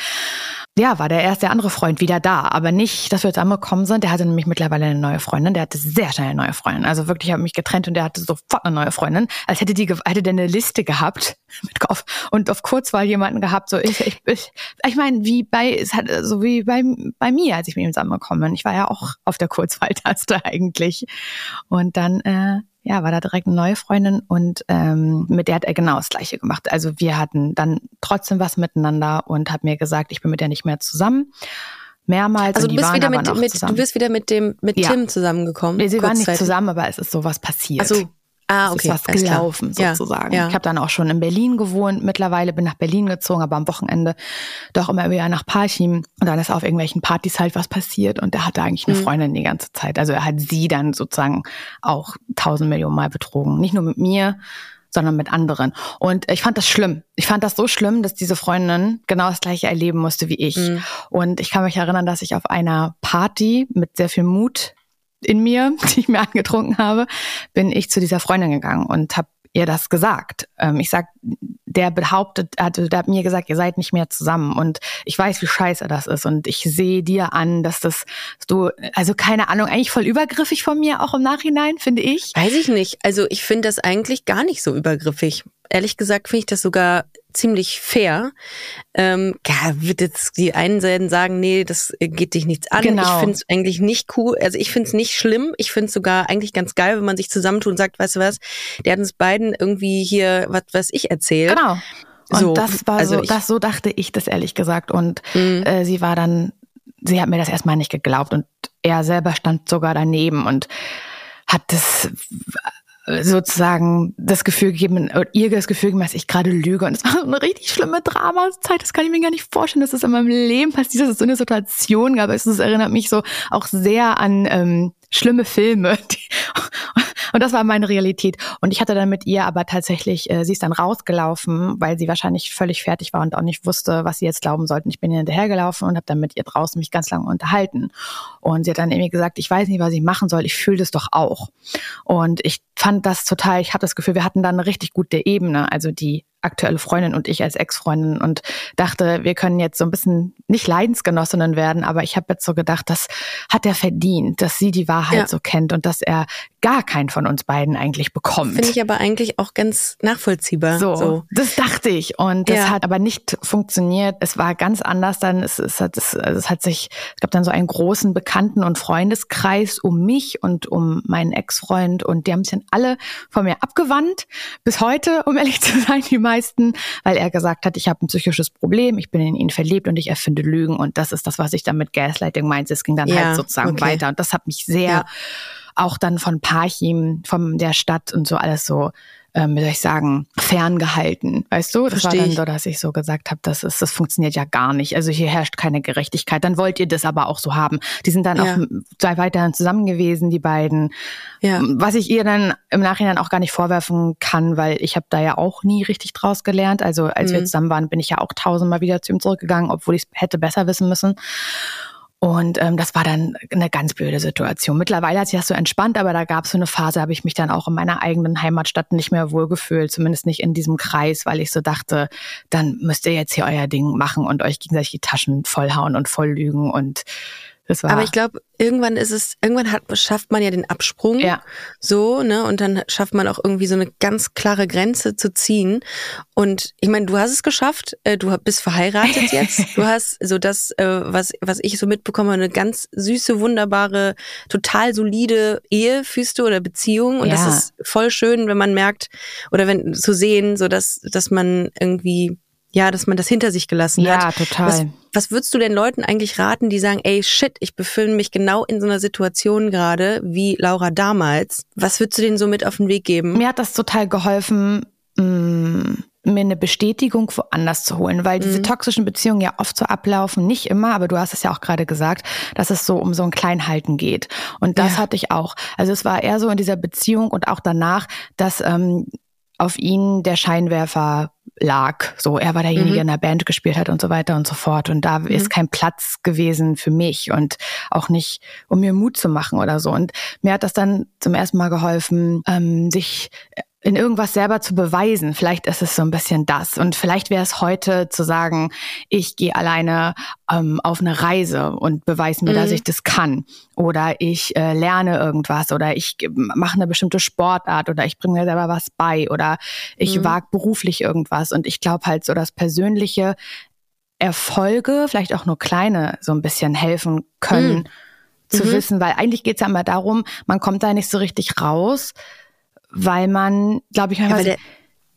Ja, war der erste, der andere Freund wieder da. Aber nicht, dass wir zusammengekommen sind. Der hatte nämlich mittlerweile eine neue Freundin. Der hatte sehr schnell eine neue Freundin. Also wirklich, ich habe mich getrennt und der hatte sofort eine neue Freundin. Als hätte die, hätte der eine Liste gehabt mit auf, und auf Kurzwahl jemanden gehabt. So, ich, ich, ich, ich meine, wie bei, es hat, so wie bei, bei mir, als ich mit ihm zusammengekommen bin. Ich war ja auch auf der Kurzwahltaste eigentlich. Und dann, äh, ja, war da direkt eine neue Freundin und ähm, mit der hat er genau das Gleiche gemacht. Also wir hatten dann trotzdem was miteinander und hat mir gesagt, ich bin mit der nicht mehr zusammen. Mehrmals. Also du bist wieder mit, mit du bist wieder mit dem mit Ja. Tim zusammengekommen. Nee, sie waren nicht zusammen, aber es ist sowas passiert. Ach Ah, Es okay. ist was alles klar. gelaufen Ja, sozusagen. Ja. Ich habe dann auch schon in Berlin gewohnt. Mittlerweile bin nach Berlin gezogen, aber am Wochenende doch immer wieder nach Parchim. Und dann ist auf irgendwelchen Partys halt was passiert und er hatte eigentlich eine Mhm. Freundin die ganze Zeit. Also er hat sie dann sozusagen auch tausend Millionen Mal betrogen. Nicht nur mit mir, sondern mit anderen. Und ich fand das schlimm. Ich fand das so schlimm, dass diese Freundin genau das gleiche erleben musste wie ich. Mhm. Und ich kann mich erinnern, dass ich auf einer Party mit sehr viel Mut in mir, die ich mir angetrunken habe, bin ich zu dieser Freundin gegangen und habe ihr das gesagt. Ähm, ich sag, der behauptet, also der hat mir gesagt, ihr seid nicht mehr zusammen und ich weiß, wie scheiße das ist und ich sehe dir an, dass das du, also keine Ahnung, eigentlich voll übergriffig von mir auch im Nachhinein, finde ich. Weiß ich nicht. Also ich finde das eigentlich gar nicht so übergriffig. Ehrlich gesagt finde ich das sogar ziemlich fair. Ähm, ja, wird jetzt die einen werden sagen, nee, das geht dich nichts an. Genau. Ich finde es eigentlich nicht cool. Also ich finde es nicht schlimm. Ich finde es sogar eigentlich ganz geil, wenn man sich zusammentut und sagt, weißt du was, der hat uns beiden irgendwie hier was, was ich erzählt. Genau. Und So, das war also so, ich- das so dachte ich das ehrlich gesagt. Und Mhm. äh, sie war dann, sie hat mir das erstmal nicht geglaubt und er selber stand sogar daneben und hat das sozusagen das Gefühl gegeben, oder ihr das Gefühl gegeben, dass ich gerade lüge. Und es war so eine richtig schlimme Dramazeit. Das kann ich mir gar nicht vorstellen, dass das in meinem Leben passiert, dass es so eine Situation gab. Es erinnert mich so auch sehr an ähm, schlimme Filme. Die, und das war meine Realität. Und ich hatte dann mit ihr aber tatsächlich, äh, sie ist dann rausgelaufen, weil sie wahrscheinlich völlig fertig war und auch nicht wusste, was sie jetzt glauben sollten. Ich bin ihr hinterhergelaufen und habe dann mit ihr draußen mich ganz lange unterhalten. Und sie hat dann irgendwie gesagt, ich weiß nicht, was ich machen soll, ich fühle das doch auch. Und ich fand das total, ich habe das Gefühl, wir hatten dann eine richtig gute Ebene, also die aktuelle Freundin und ich als Ex-Freundin und dachte, wir können jetzt so ein bisschen nicht Leidensgenossinnen werden, aber ich habe jetzt so gedacht, das hat er verdient, dass sie die Wahrheit Ja. so kennt und dass er gar keinen von uns beiden eigentlich bekommt. Finde ich aber eigentlich auch ganz nachvollziehbar. So, das dachte ich. Und das Ja. hat aber nicht funktioniert. Es war ganz anders dann. Es, es, hat, es, es hat sich, es gab dann so einen großen Bekannten- und Freundeskreis um mich und um meinen Ex-Freund. Und die haben sich dann alle von mir abgewandt. Bis heute, um ehrlich zu sein, die meisten, weil er gesagt hat, ich habe ein psychisches Problem, ich bin in ihn verliebt und ich erfinde Lügen. Und das ist das, was ich dann mit Gaslighting meinte. Es ging dann Ja, halt sozusagen okay. weiter. Und das hat mich sehr Ja. auch dann von Parchim, von der Stadt und so alles so, ähm, wie soll ich sagen, ferngehalten. Weißt du? Das Versteh war dann so, dass ich so gesagt habe, das ist, das funktioniert ja gar nicht. Also hier herrscht keine Gerechtigkeit. Dann wollt ihr das aber auch so haben. Die sind dann Ja. auch zwei weiterhin zusammen gewesen, die beiden. Ja. Was ich ihr dann im Nachhinein auch gar nicht vorwerfen kann, weil ich habe da ja auch nie richtig draus gelernt. Also als wir Mhm. zusammen waren, bin ich ja auch tausendmal wieder zu ihm zurückgegangen, obwohl ich es hätte besser wissen müssen. Und ähm, das war dann eine ganz blöde Situation. Mittlerweile hat sich das so entspannt, aber da gab es so eine Phase, habe ich mich dann auch in meiner eigenen Heimatstadt nicht mehr wohlgefühlt, zumindest nicht in diesem Kreis, weil ich so dachte, dann müsst ihr jetzt hier euer Ding machen und euch gegenseitig die Taschen vollhauen und voll lügen und Das war. Aber ich glaube, irgendwann ist es, irgendwann hat, schafft man ja den Absprung. Ja. So, ne? Und dann schafft man auch irgendwie so eine ganz klare Grenze zu ziehen. Und ich meine, du hast es geschafft, äh, du bist verheiratet jetzt. Du hast so das, äh, was, was ich so mitbekomme, eine ganz süße, wunderbare, total solide Ehe führst du oder Beziehung. Und Ja. das ist voll schön, wenn man merkt, oder wenn zu sehen, so dass, dass man irgendwie, ja, dass man das hinter sich gelassen Ja, hat. total. Was, was würdest du den Leuten eigentlich raten, die sagen, ey, shit, ich befinde mich genau in so einer Situation gerade wie Laura damals. Was würdest du denen so mit auf den Weg geben? Mir hat das total geholfen, mh, mir eine Bestätigung woanders zu holen, weil diese toxischen Beziehungen ja oft so ablaufen, nicht immer, aber du hast es ja auch gerade gesagt, dass es so um so ein Kleinhalten geht. Und das Ja. hatte ich auch. Also es war eher so in dieser Beziehung und auch danach, dass ähm, auf ihn der Scheinwerfer lag. So, er war derjenige, der in der Band gespielt hat und so weiter und so fort. Und da ist kein Platz gewesen für mich und auch nicht, um mir Mut zu machen oder so. Und mir hat das dann zum ersten Mal geholfen, ähm, sich in irgendwas selber zu beweisen. Vielleicht ist es so ein bisschen das. Und vielleicht wäre es heute zu sagen, ich gehe alleine ähm, auf eine Reise und beweise mir, dass ich das kann. Oder ich äh, lerne irgendwas oder ich mache eine bestimmte Sportart oder ich bringe mir selber was bei oder ich Mhm. wage beruflich irgendwas. Und ich glaube halt so, dass persönliche Erfolge, vielleicht auch nur kleine, so ein bisschen helfen können. Zu Mhm. wissen, weil eigentlich geht es ja immer darum, man kommt da nicht so richtig raus, weil man, glaube ich, Ja, manchmal weil der,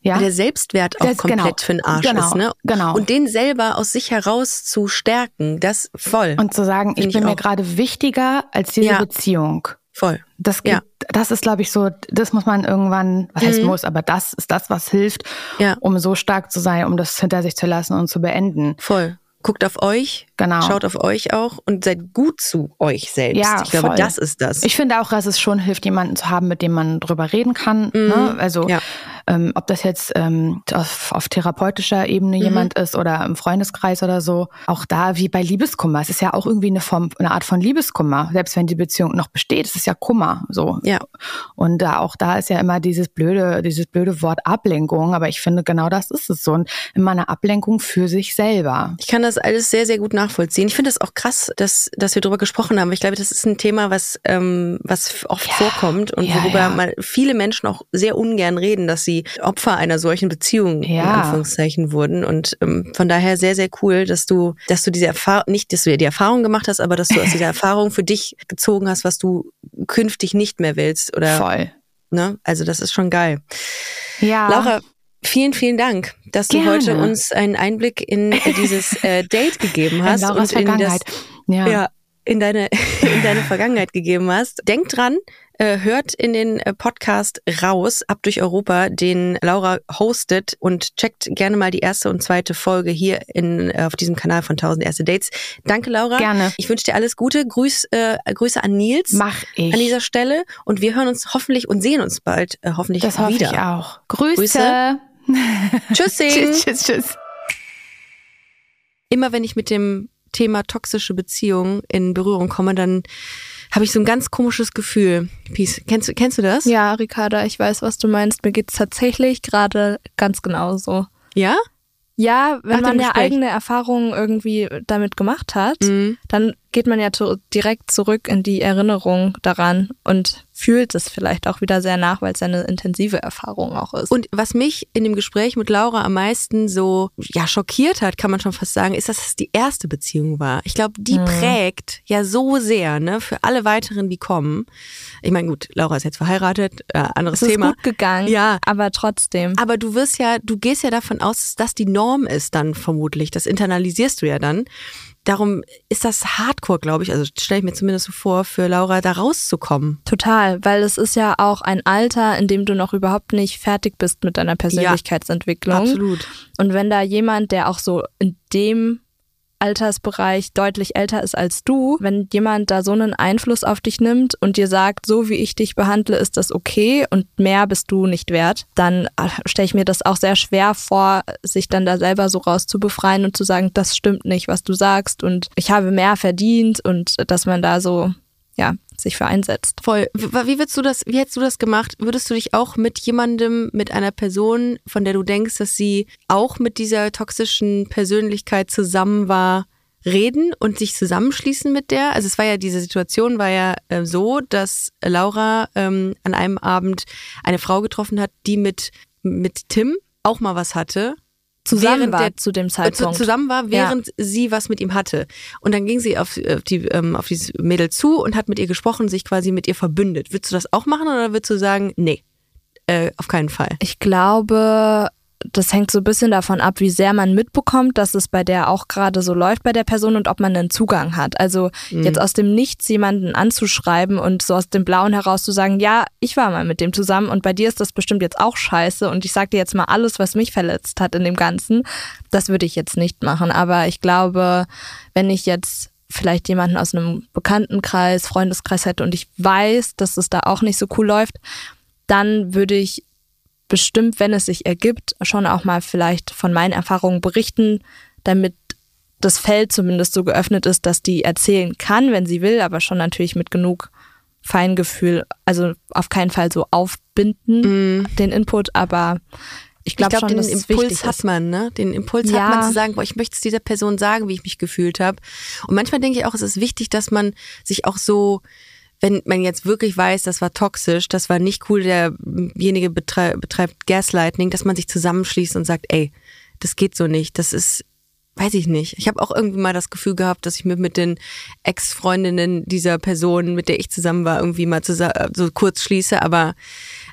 ja? der Selbstwert auch Das- komplett genau. für den Arsch Genau, ist, ne? genau. Und den selber aus sich heraus zu stärken, das voll. und zu sagen, ich bin ich mir gerade wichtiger als diese Ja. Beziehung. voll. Das, Ja. gibt, das ist, glaube ich, so, das muss man irgendwann, was heißt Mhm. muss, aber das ist das, was hilft, Ja. um so stark zu sein, um das hinter sich zu lassen und zu beenden. Voll. Guckt auf euch, Genau. schaut auf euch auch und seid gut zu euch selbst. Ja, ich glaube, voll. das ist das. Ich finde auch, dass es schon hilft, jemanden zu haben, mit dem man drüber reden kann. Ne? Also Mhm. Ja. Ähm, ob das jetzt ähm, auf, auf therapeutischer Ebene Mhm. jemand ist oder im Freundeskreis oder so. Auch da wie bei Liebeskummer. Es ist ja auch irgendwie eine Form, eine Art von Liebeskummer. Selbst wenn die Beziehung noch besteht, es ist ja Kummer. So. ja. Und da auch da ist ja immer dieses blöde, dieses blöde Wort Ablenkung. Aber ich finde genau das ist es so. Und immer eine Ablenkung für sich selber. Ich kann das alles sehr, sehr gut nachvollziehen. Ich finde es auch krass, dass, dass wir darüber gesprochen haben. Ich glaube, das ist ein Thema, was, ähm, was oft vorkommt und ja, worüber ja. mal viele Menschen auch sehr ungern reden, dass sie Opfer einer solchen Beziehung in Ja. Anführungszeichen wurden. Und ähm, von daher sehr, sehr cool, dass du, dass du diese Erfahrung, nicht, dass du die Erfahrung gemacht hast, aber dass du aus dieser Erfahrung für dich gezogen hast, was du künftig nicht mehr willst. Oder Voll. ne? Also das ist schon geil. Ja. Laura, vielen, vielen Dank, dass du Gerne. heute uns einen Einblick in dieses äh, Date gegeben in hast Lauras und in das, ja. ja, in deine in deine Vergangenheit gegeben hast. Denk dran, hört in den äh, Podcast raus, ab durch Europa, den Laura hostet und checkt gerne mal die erste und zweite Folge hier in äh, auf diesem Kanal von 1000 erste Dates. Danke Laura. Gerne. Ich wünsche dir alles Gute. Grüß, äh, Grüße an Nils Mach ich. an dieser Stelle und wir hören uns hoffentlich und sehen uns bald äh, hoffentlich das hoffe wieder. ich auch. Grüße. Grüße. Tschüssing. tschüss, tschüss, tschüss. immer wenn ich mit dem Thema toxische Beziehung in Berührung komme, dann habe ich so ein ganz komisches Gefühl. Peace. Kennst, du- kennst du das? Ja, Ricarda, ich weiß, was du meinst. Mir geht's tatsächlich gerade ganz genauso. Ja? Ja, wenn Nach man ja eigene Erfahrungen irgendwie damit gemacht hat, Mhm. dann geht man ja direkt zurück in die Erinnerung daran und fühlt es vielleicht auch wieder sehr nach, weil es ja eine intensive Erfahrung auch ist. Und was mich in dem Gespräch mit Laura am meisten so ja schockiert hat, kann man schon fast sagen, ist, dass es die erste Beziehung war. Ich glaube, die Mhm. prägt ja so sehr, ne, für alle weiteren, die kommen. Ich meine, gut, Laura ist jetzt verheiratet, äh, anderes es ist Thema. gut gegangen, Ja. aber trotzdem. Aber du wirst ja, du gehst ja davon aus, dass das die Norm ist dann vermutlich. Das internalisierst du ja dann. Darum ist das Hardcore, glaube ich, also stelle ich mir zumindest so vor, für Laura da rauszukommen. Total, weil es ist ja auch ein Alter, in dem du noch überhaupt nicht fertig bist mit deiner Persönlichkeitsentwicklung. Absolut. Und wenn da jemand, der auch so in dem Altersbereich deutlich älter ist als du, wenn jemand da so einen Einfluss auf dich nimmt und dir sagt, so wie ich dich behandle, ist das okay und mehr bist du nicht wert, dann stelle ich mir das auch sehr schwer vor, sich dann da selber so rauszubefreien und zu sagen, das stimmt nicht, was du sagst und ich habe mehr verdient und dass man da so, ja, sich für einsetzt. Voll. Wie würdest du das, wie hättest du das gemacht? Würdest du dich auch mit jemandem, mit einer Person, von der du denkst, dass sie auch mit dieser toxischen Persönlichkeit zusammen war, reden und sich zusammenschließen mit der. Also es war ja, diese Situation war ja äh, so, dass Laura ähm, an einem Abend eine Frau getroffen hat, die mit, mit Tim auch mal was hatte. Zusammen war der- zu dem Zeitpunkt. zusammen war, während sie was mit ihm hatte. Und dann ging sie auf, auf, die, ähm, auf dieses Mädel zu und hat mit ihr gesprochen, sich quasi mit ihr verbündet. Würdest du das auch machen oder würdest du sagen, nee, äh, auf keinen Fall? Ich glaube, das hängt so ein bisschen davon ab, wie sehr man mitbekommt, dass es bei der auch gerade so läuft bei der Person und ob man einen Zugang hat. Also jetzt aus dem Nichts jemanden anzuschreiben und so aus dem Blauen heraus zu sagen, ja, ich war mal mit dem zusammen und bei dir ist das bestimmt jetzt auch scheiße und ich sag dir jetzt mal alles, was mich verletzt hat in dem Ganzen. Das würde ich jetzt nicht machen. Aber ich glaube, wenn ich jetzt vielleicht jemanden aus einem Bekanntenkreis, Freundeskreis hätte und ich weiß, dass es da auch nicht so cool läuft, dann würde ich bestimmt, wenn es sich ergibt, schon auch mal vielleicht von meinen Erfahrungen berichten, damit das Feld zumindest so geöffnet ist, dass die erzählen kann, wenn sie will, aber schon natürlich mit genug Feingefühl, also auf keinen Fall so aufbinden, den Input, aber ich glaube glaube, schon, den Impuls hat man, ne? Den Impuls Ja. hat man zu sagen, boah, ich möchte es dieser Person sagen, wie ich mich gefühlt habe. Und manchmal denke ich auch, es ist wichtig, dass man sich auch so, wenn man jetzt wirklich weiß, das war toxisch, das war nicht cool, derjenige betrei betreibt Gaslighting, dass man sich zusammenschließt und sagt, ey, das geht so nicht, das ist weiß ich nicht. Ich habe auch irgendwie mal das Gefühl gehabt, dass ich mir mit den Ex-Freundinnen dieser Person, mit der ich zusammen war, irgendwie mal so kurz schließe, aber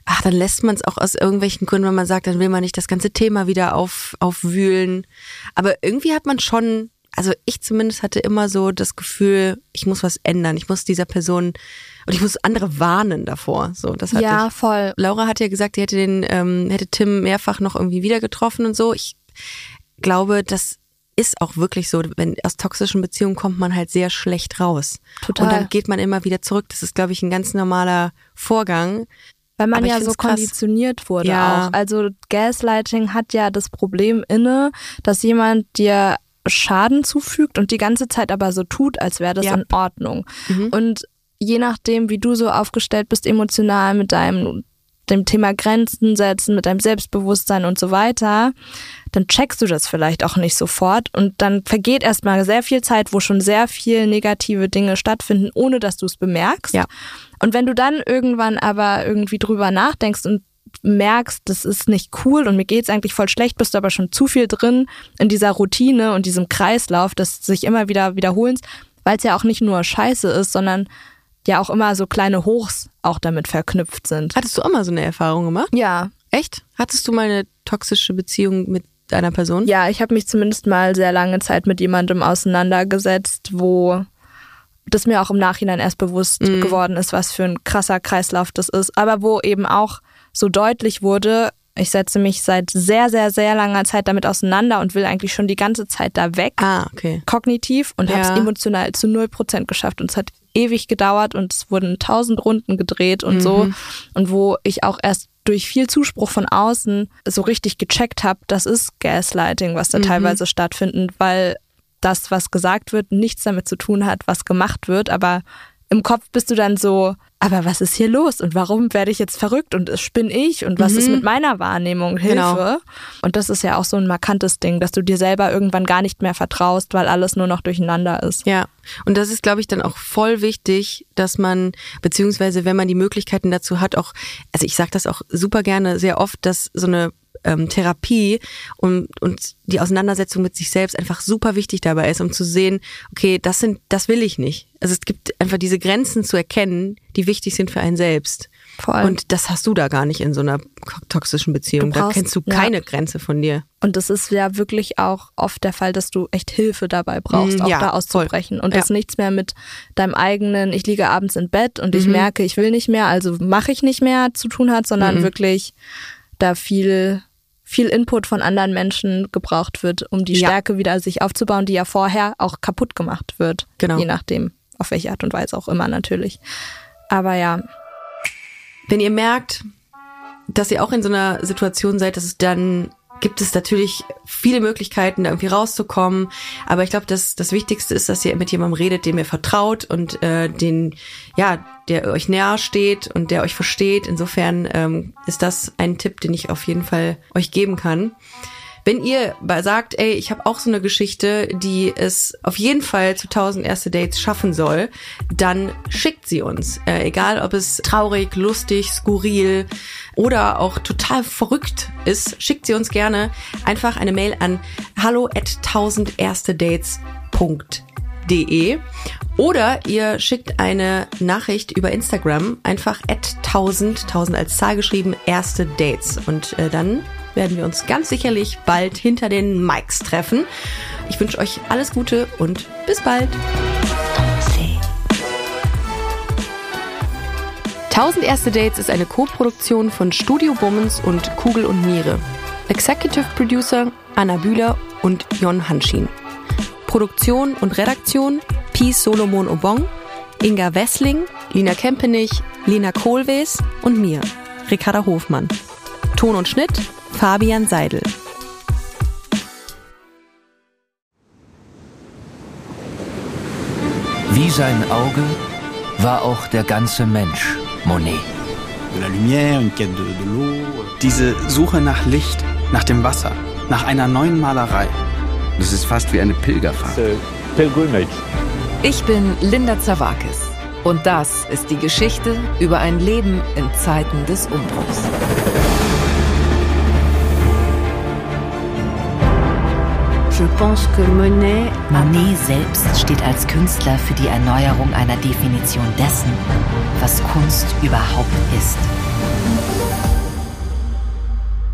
ach, dann lässt man es auch aus irgendwelchen Gründen, wenn man sagt, dann will man nicht das ganze Thema wieder auf, aufwühlen. Aber irgendwie hat man schon, also ich zumindest hatte immer so das Gefühl, ich muss was ändern. Ich muss dieser Person und ich muss andere warnen davor. So, das hatte Ja, ich. voll. Laura hat ja gesagt, die hätte den, ähm, hätte Tim mehrfach noch irgendwie wieder getroffen und so. Ich glaube, das ist auch wirklich so, wenn aus toxischen Beziehungen kommt man halt sehr schlecht raus. Total. Und dann geht man immer wieder zurück. Das ist, glaube ich, ein ganz normaler Vorgang. Weil man Aber ja so konditioniert wurde Ja. auch. Also Gaslighting hat ja das Problem inne, dass jemand dir Schaden zufügt und die ganze Zeit aber so tut, als wäre das Ja. in Ordnung. Mhm. Und je nachdem, wie du so aufgestellt bist, emotional mit deinem dem Thema Grenzen setzen, mit deinem Selbstbewusstsein und so weiter, dann checkst du das vielleicht auch nicht sofort und dann vergeht erstmal sehr viel Zeit, wo schon sehr viel negative Dinge stattfinden, ohne dass du es bemerkst. Ja. Und wenn du dann irgendwann aber irgendwie drüber nachdenkst und merkst, das ist nicht cool und mir geht's eigentlich voll schlecht, bist du aber schon zu viel drin in dieser Routine und diesem Kreislauf des sich immer wieder wiederholens, weil es ja auch nicht nur Scheiße ist, sondern ja auch immer so kleine Hochs auch damit verknüpft sind. Hattest du auch mal so eine Erfahrung gemacht? Ja, Echt? Hattest du mal eine toxische Beziehung mit einer Person? ja, ich habe mich zumindest mal sehr lange Zeit mit jemandem auseinandergesetzt, wo das mir auch im Nachhinein erst bewusst geworden ist, was für ein krasser Kreislauf das ist, aber wo eben auch so deutlich wurde, ich setze mich seit sehr, sehr, sehr langer Zeit damit auseinander und will eigentlich schon die ganze Zeit da weg, Ah, okay. kognitiv, und habe Ja. es emotional zu 0% geschafft. Und es hat ewig gedauert und es wurden tausend Runden gedreht und so. Und wo ich auch erst durch viel Zuspruch von außen so richtig gecheckt habe, das ist Gaslighting, was da teilweise stattfindet, weil das, was gesagt wird, nichts damit zu tun hat, was gemacht wird. Aber im Kopf bist du dann so, aber was ist hier los und warum werde ich jetzt verrückt und spinne ich und was ist mit meiner Wahrnehmung? Hilfe. Genau. Und das ist ja auch so ein markantes Ding, dass du dir selber irgendwann gar nicht mehr vertraust, weil alles nur noch durcheinander ist. Ja, und das ist, glaube ich, dann auch voll wichtig, dass man, beziehungsweise wenn man die Möglichkeiten dazu hat, auch, also ich sage das auch super gerne, sehr oft, dass so eine ähm, Therapie und, und die Auseinandersetzung mit sich selbst einfach super wichtig dabei ist, um zu sehen, okay, das sind, das will ich nicht. Also es gibt einfach diese Grenzen zu erkennen, die wichtig sind für einen selbst. Voll. Und das hast du da gar nicht in so einer toxischen Beziehung. Du da brauchst- kennst du ja. keine Grenze von dir. Und es ist ja wirklich auch oft der Fall, dass du echt Hilfe dabei brauchst, Mm, auch ja, da auszubrechen. Und das Ja. nichts mehr mit deinem eigenen, ich liege abends im Bett und ich Mhm. merke, ich will nicht mehr, also mache ich nicht mehr zu tun hat, sondern Mhm. wirklich da viel, viel Input von anderen Menschen gebraucht wird, um die Ja. Stärke wieder sich aufzubauen, die ja vorher auch kaputt gemacht wird. Genau. Je nachdem, auf welche Art und Weise auch immer natürlich. Aber ja, Wenn ihr merkt, dass ihr auch in so einer Situation seid, dass es dann gibt es natürlich viele Möglichkeiten, da irgendwie rauszukommen. Aber ich glaube, dass das Wichtigste ist, dass ihr mit jemandem redet, dem ihr vertraut und äh, den, ja, der euch näher steht und der euch versteht. Insofern ähm, ist das ein Tipp, den ich auf jeden Fall euch geben kann. Wenn ihr sagt, ey, ich habe auch so eine Geschichte, die es auf jeden Fall zu 1000 erste Dates schaffen soll, dann schickt sie uns. Äh, egal, ob es traurig, lustig, skurril oder auch total verrückt ist, schickt sie uns gerne einfach eine Mail an hallo at 1000 Dates.de oder ihr schickt eine Nachricht über Instagram, einfach at 1000, 1000 als Zahl geschrieben, erste Dates. Und äh, dann werden wir uns ganz sicherlich bald hinter den Mikes treffen. Ich wünsche euch alles Gute und bis bald. 1000 erste Dates ist eine Co-Produktion von Studio Bummens und Kugel und Niere. Executive Producer Anna Bühler und Jon Hanschin. Produktion und Redaktion Peace Solomon Obong, Inga Wessling, Lina Kempenich, Lina Kohlwees und mir, Ricarda Hofmann. Ton und Schnitt Fabian Seidel. Wie sein Auge war auch der ganze Mensch Monet. Diese Suche nach Licht, nach dem Wasser, nach einer neuen Malerei. Das ist fast wie eine Pilgerfahrt. Ich bin Linda Zawakis und das ist die Geschichte über ein Leben in Zeiten des Umbruchs. Monet selbst steht als Künstler für die Erneuerung einer Definition dessen, was Kunst überhaupt ist.